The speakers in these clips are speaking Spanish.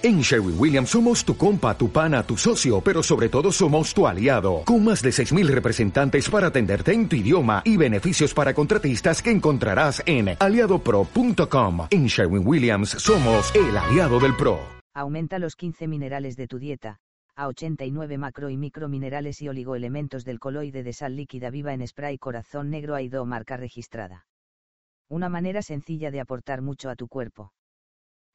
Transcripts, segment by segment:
En Sherwin Williams somos tu compa, tu pana, tu socio, pero sobre todo somos tu aliado, con más de 6.000 representantes para atenderte en tu idioma y beneficios para contratistas que encontrarás en aliadopro.com. En Sherwin Williams somos el aliado del PRO. Aumenta los 15 minerales de tu dieta, a 89 macro y microminerales y oligoelementos del coloide de sal líquida viva en spray corazón negro AIDO marca registrada. Una manera sencilla de aportar mucho a tu cuerpo.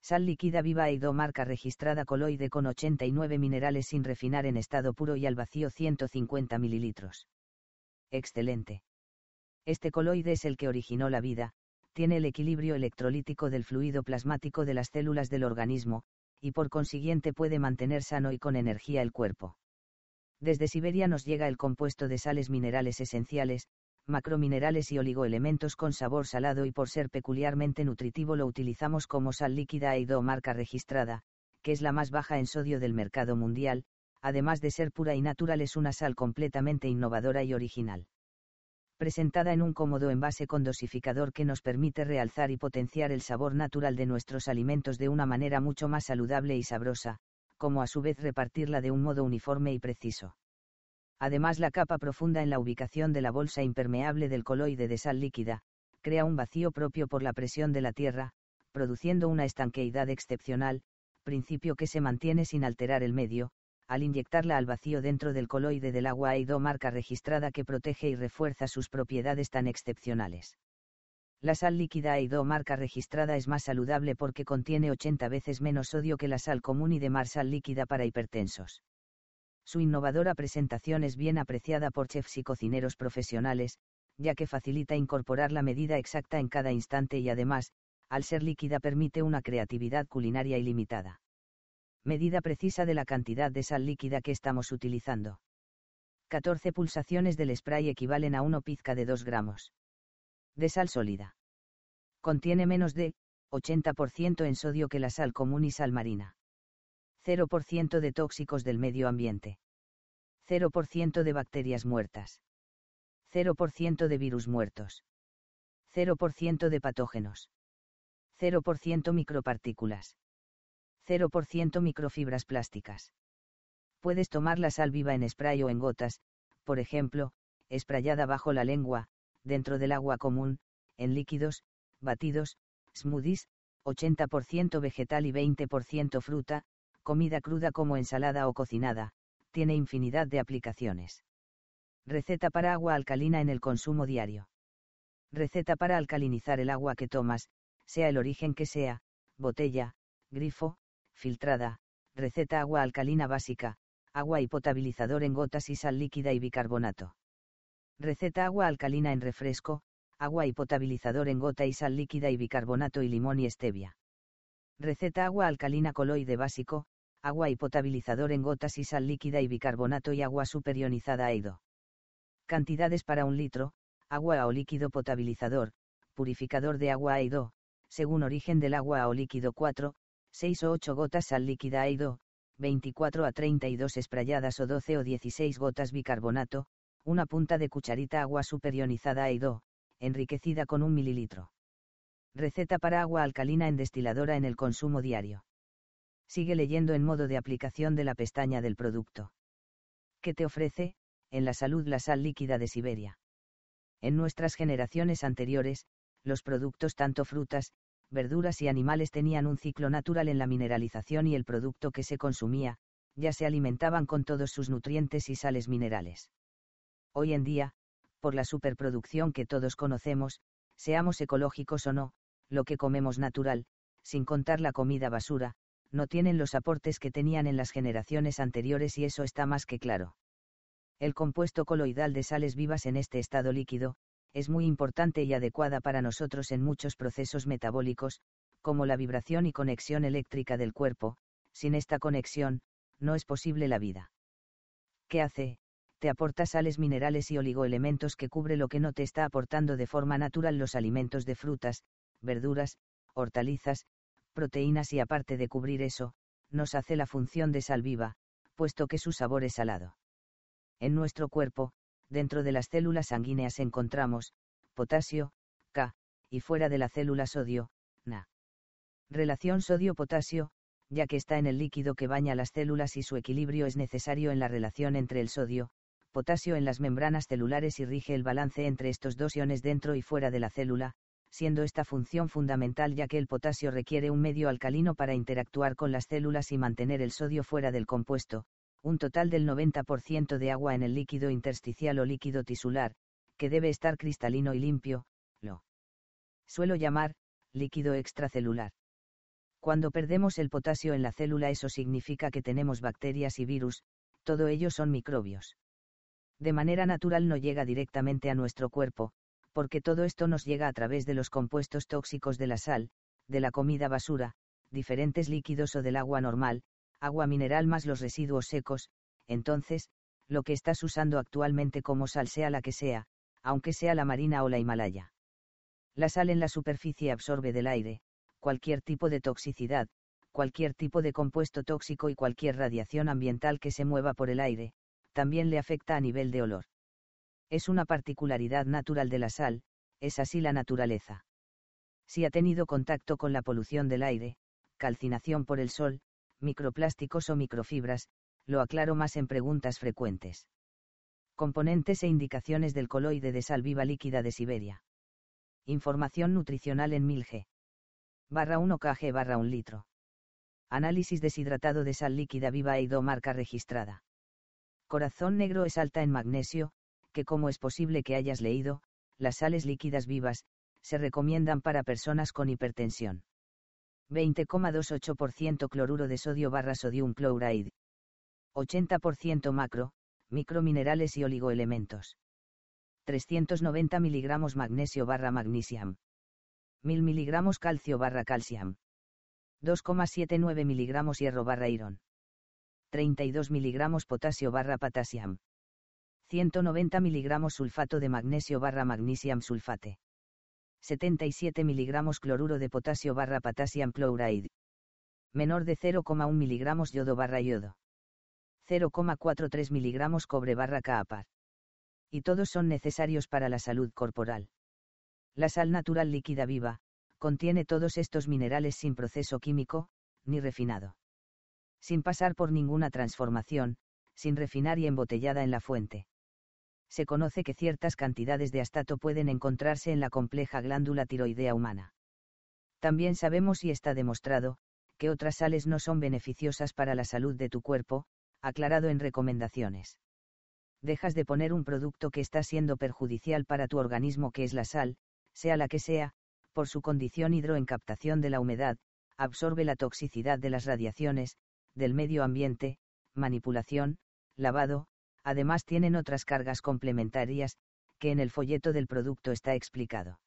Sal líquida viva Eido marca registrada coloide con 89 minerales sin refinar en estado puro y al vacío 150 mililitros. Excelente. Este coloide es el que originó la vida, tiene el equilibrio electrolítico del fluido plasmático de las células del organismo, y por consiguiente puede mantener sano y con energía el cuerpo. Desde Siberia nos llega el compuesto de sales minerales esenciales, macrominerales y oligoelementos con sabor salado y por ser peculiarmente nutritivo lo utilizamos como sal líquida EIDO marca registrada, que es la más baja en sodio del mercado mundial, además de ser pura y natural es una sal completamente innovadora y original. Presentada en un cómodo envase con dosificador que nos permite realzar y potenciar el sabor natural de nuestros alimentos de una manera mucho más saludable y sabrosa, como a su vez repartirla de un modo uniforme y preciso. Además la capa profunda en la ubicación de la bolsa impermeable del coloide de sal líquida, crea un vacío propio por la presión de la Tierra, produciendo una estanqueidad excepcional, principio que se mantiene sin alterar el medio, al inyectarla al vacío dentro del coloide del agua hay marca registrada que protege y refuerza sus propiedades tan excepcionales. La sal líquida Eido marca registrada es más saludable porque contiene 80 veces menos sodio que la sal común y de mar sal líquida para hipertensos. Su innovadora presentación es bien apreciada por chefs y cocineros profesionales, ya que facilita incorporar la medida exacta en cada instante y además, al ser líquida permite una creatividad culinaria ilimitada. Medida precisa de la cantidad de sal líquida que estamos utilizando. 14 pulsaciones del spray equivalen a 1 pizca de 2 gramos. De sal sólida. Contiene menos de 80% en sodio que la sal común y sal marina. 0% de tóxicos del medio ambiente. 0% de bacterias muertas. 0% de virus muertos. 0% de patógenos. 0% micropartículas. 0% microfibras plásticas. Puedes tomar la sal viva en spray o en gotas, por ejemplo, esprayada bajo la lengua, dentro del agua común, en líquidos, batidos, smoothies, 80% vegetal y 20% fruta, comida cruda como ensalada o cocinada, tiene infinidad de aplicaciones. Receta para agua alcalina en el consumo diario. Receta para alcalinizar el agua que tomas, sea el origen que sea, botella, grifo, filtrada, receta agua alcalina básica, agua y potabilizador en gotas y sal líquida y bicarbonato. Receta agua alcalina en refresco, agua y potabilizador en gota y sal líquida y bicarbonato y limón y stevia. Receta agua alcalina coloide básico, agua y potabilizador en gotas y sal líquida y bicarbonato y agua superionizada AIDO. Cantidades para un litro, agua o líquido potabilizador, purificador de agua AIDO, según origen del agua o líquido 4, 6 o 8 gotas sal líquida AIDO, 24 a 32 esprayadas o 12 o 16 gotas bicarbonato, una punta de cucharita agua superionizada AIDO, enriquecida con un mililitro. Receta para agua alcalina en destiladora en el consumo diario sigue leyendo en modo de aplicación de la pestaña del producto. ¿Qué te ofrece? En la salud la sal líquida de Siberia. En nuestras generaciones anteriores, los productos tanto frutas, verduras y animales tenían un ciclo natural en la mineralización y el producto que se consumía, ya se alimentaban con todos sus nutrientes y sales minerales. Hoy en día, por la superproducción que todos conocemos, seamos ecológicos o no, lo que comemos natural, sin contar la comida basura, no tienen los aportes que tenían en las generaciones anteriores y eso está más que claro. El compuesto coloidal de sales vivas en este estado líquido, es muy importante y adecuada para nosotros en muchos procesos metabólicos, como la vibración y conexión eléctrica del cuerpo, sin esta conexión, no es posible la vida. ¿Qué hace? Te aporta sales minerales y oligoelementos que cubre lo que no te está aportando de forma natural los alimentos de frutas, verduras, hortalizas, proteínas y aparte de cubrir eso, nos hace la función de sal viva, puesto que su sabor es salado. En nuestro cuerpo, dentro de las células sanguíneas encontramos, potasio, K, y fuera de la célula sodio, Na. Relación sodio-potasio, ya que está en el líquido que baña las células y su equilibrio es necesario en la relación entre el sodio, potasio en las membranas celulares y rige el balance entre estos dos iones dentro y fuera de la célula, siendo esta función fundamental ya que el potasio requiere un medio alcalino para interactuar con las células y mantener el sodio fuera del compuesto, un total del 90% de agua en el líquido intersticial o líquido tisular, que debe estar cristalino y limpio, lo suelo llamar, líquido extracelular. Cuando perdemos el potasio en la célula eso significa que tenemos bacterias y virus, todo ello son microbios. De manera natural no llega directamente a nuestro cuerpo, porque todo esto nos llega a través de los compuestos tóxicos de la sal, de la comida basura, diferentes líquidos o del agua normal, agua mineral más los residuos secos, entonces, lo que estás usando actualmente como sal sea la que sea, aunque sea la marina o la Himalaya. La sal en la superficie absorbe del aire, cualquier tipo de toxicidad, cualquier tipo de compuesto tóxico y cualquier radiación ambiental que se mueva por el aire, también le afecta a nivel de olor. Es una particularidad natural de la sal, es así la naturaleza. Si ha tenido contacto con la polución del aire, calcinación por el sol, microplásticos o microfibras, lo aclaro más en preguntas frecuentes. Componentes e indicaciones del coloide de sal viva líquida de Siberia. Información nutricional en 1000G. Barra 1 kg barra 1 litro. Análisis deshidratado de sal líquida viva EIDO marca registrada. Corazón negro es alta en magnesio, que como es posible que hayas leído, las sales líquidas vivas, se recomiendan para personas con hipertensión. 20,28% cloruro de sodio barra sodium chloride. 80% macro, microminerales y oligoelementos. 390 mg magnesio barra magnesium. 1000 mg calcio barra calcium. 2,79 mg hierro barra iron. 32 mg potasio barra potassium. 190 mg sulfato de magnesio barra magnesium sulfate. 77 mg cloruro de potasio barra potassium chloride. Menor de 0,1 mg yodo barra yodo. 0,43 mg cobre barra caapar. Y todos son necesarios para la salud corporal. La sal natural líquida viva, contiene todos estos minerales sin proceso químico, ni refinado. Sin pasar por ninguna transformación, sin refinar y embotellada en la fuente se conoce que ciertas cantidades de astato pueden encontrarse en la compleja glándula tiroidea humana. También sabemos y está demostrado, que otras sales no son beneficiosas para la salud de tu cuerpo, aclarado en recomendaciones. Dejas de poner un producto que está siendo perjudicial para tu organismo que es la sal, sea la que sea, por su condición hidroencaptación de la humedad, absorbe la toxicidad de las radiaciones, del medio ambiente, manipulación, lavado, además tienen otras cargas complementarias, que en el folleto del producto está explicado.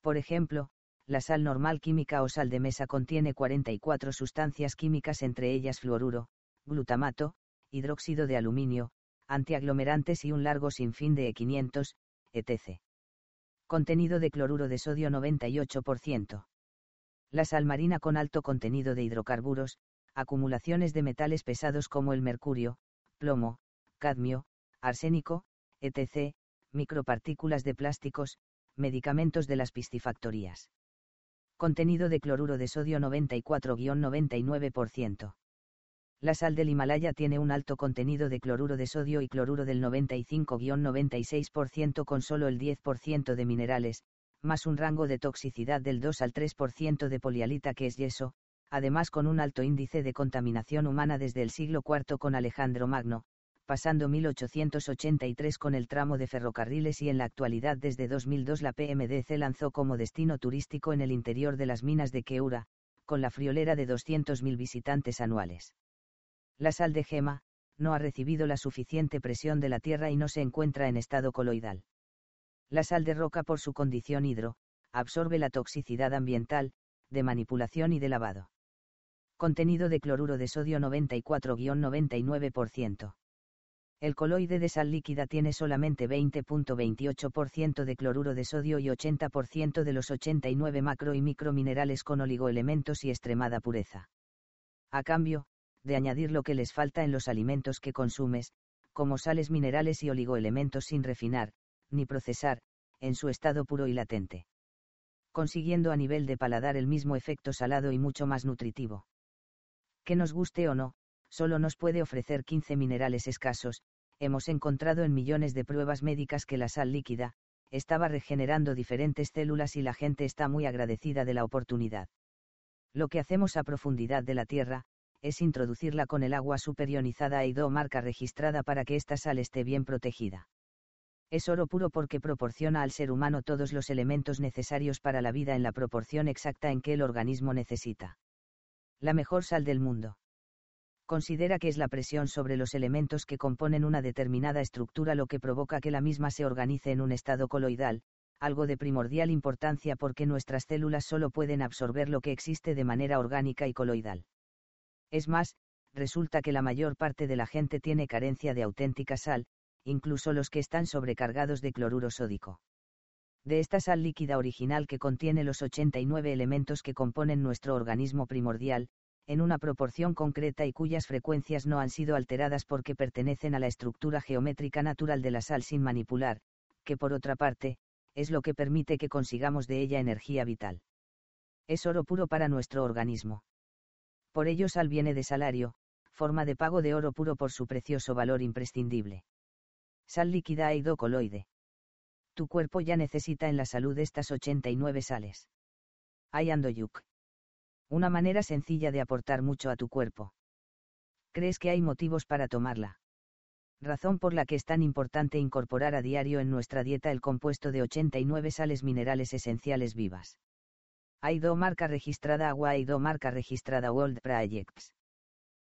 Por ejemplo, la sal normal química o sal de mesa contiene 44 sustancias químicas entre ellas fluoruro, glutamato, hidróxido de aluminio, antiaglomerantes y un largo sinfín de E500, etc. Contenido de cloruro de sodio 98%. La sal marina con alto contenido de hidrocarburos, acumulaciones de metales pesados como el mercurio, plomo, cadmio, arsénico, etc., micropartículas de plásticos, medicamentos de las piscifactorías. Contenido de cloruro de sodio 94-99%. La sal del Himalaya tiene un alto contenido de cloruro de sodio y cloruro del 95-96% con solo el 10% de minerales, más un rango de toxicidad del 2 al 3% de polialita que es yeso, además con un alto índice de contaminación humana desde el siglo IV con Alejandro Magno, pasando 1883 con el tramo de ferrocarriles y en la actualidad desde 2002 la PMDC lanzó como destino turístico en el interior de las minas de Keura, con la friolera de 200.000 visitantes anuales. La sal de gema, no ha recibido la suficiente presión de la Tierra y no se encuentra en estado coloidal. La sal de roca por su condición hidro, absorbe la toxicidad ambiental, de manipulación y de lavado. Contenido de cloruro de sodio 94-99%. El coloide de sal líquida tiene solamente 20.28% de cloruro de sodio y 80% de los 89 macro y microminerales con oligoelementos y extremada pureza. A cambio, de añadir lo que les falta en los alimentos que consumes, como sales minerales y oligoelementos sin refinar, ni procesar, en su estado puro y latente. Consiguiendo a nivel de paladar el mismo efecto salado y mucho más nutritivo. Que nos guste o no, solo nos puede ofrecer 15 minerales escasos, hemos encontrado en millones de pruebas médicas que la sal líquida, estaba regenerando diferentes células y la gente está muy agradecida de la oportunidad. Lo que hacemos a profundidad de la Tierra, es introducirla con el agua superionizada y do marca registrada para que esta sal esté bien protegida. Es oro puro porque proporciona al ser humano todos los elementos necesarios para la vida en la proporción exacta en que el organismo necesita. La mejor sal del mundo. Considera que es la presión sobre los elementos que componen una determinada estructura lo que provoca que la misma se organice en un estado coloidal, algo de primordial importancia porque nuestras células solo pueden absorber lo que existe de manera orgánica y coloidal. Es más, resulta que la mayor parte de la gente tiene carencia de auténtica sal, incluso los que están sobrecargados de cloruro sódico. De esta sal líquida original que contiene los 89 elementos que componen nuestro organismo primordial, en una proporción concreta y cuyas frecuencias no han sido alteradas porque pertenecen a la estructura geométrica natural de la sal sin manipular, que por otra parte, es lo que permite que consigamos de ella energía vital. Es oro puro para nuestro organismo por ello sal viene de salario, forma de pago de oro puro por su precioso valor imprescindible. Sal líquida e coloide. Tu cuerpo ya necesita en la salud estas 89 sales. Ayandoyuk. Una manera sencilla de aportar mucho a tu cuerpo. ¿Crees que hay motivos para tomarla? Razón por la que es tan importante incorporar a diario en nuestra dieta el compuesto de 89 sales minerales esenciales vivas. AIDO marca registrada Agua AIDO marca registrada World Projects.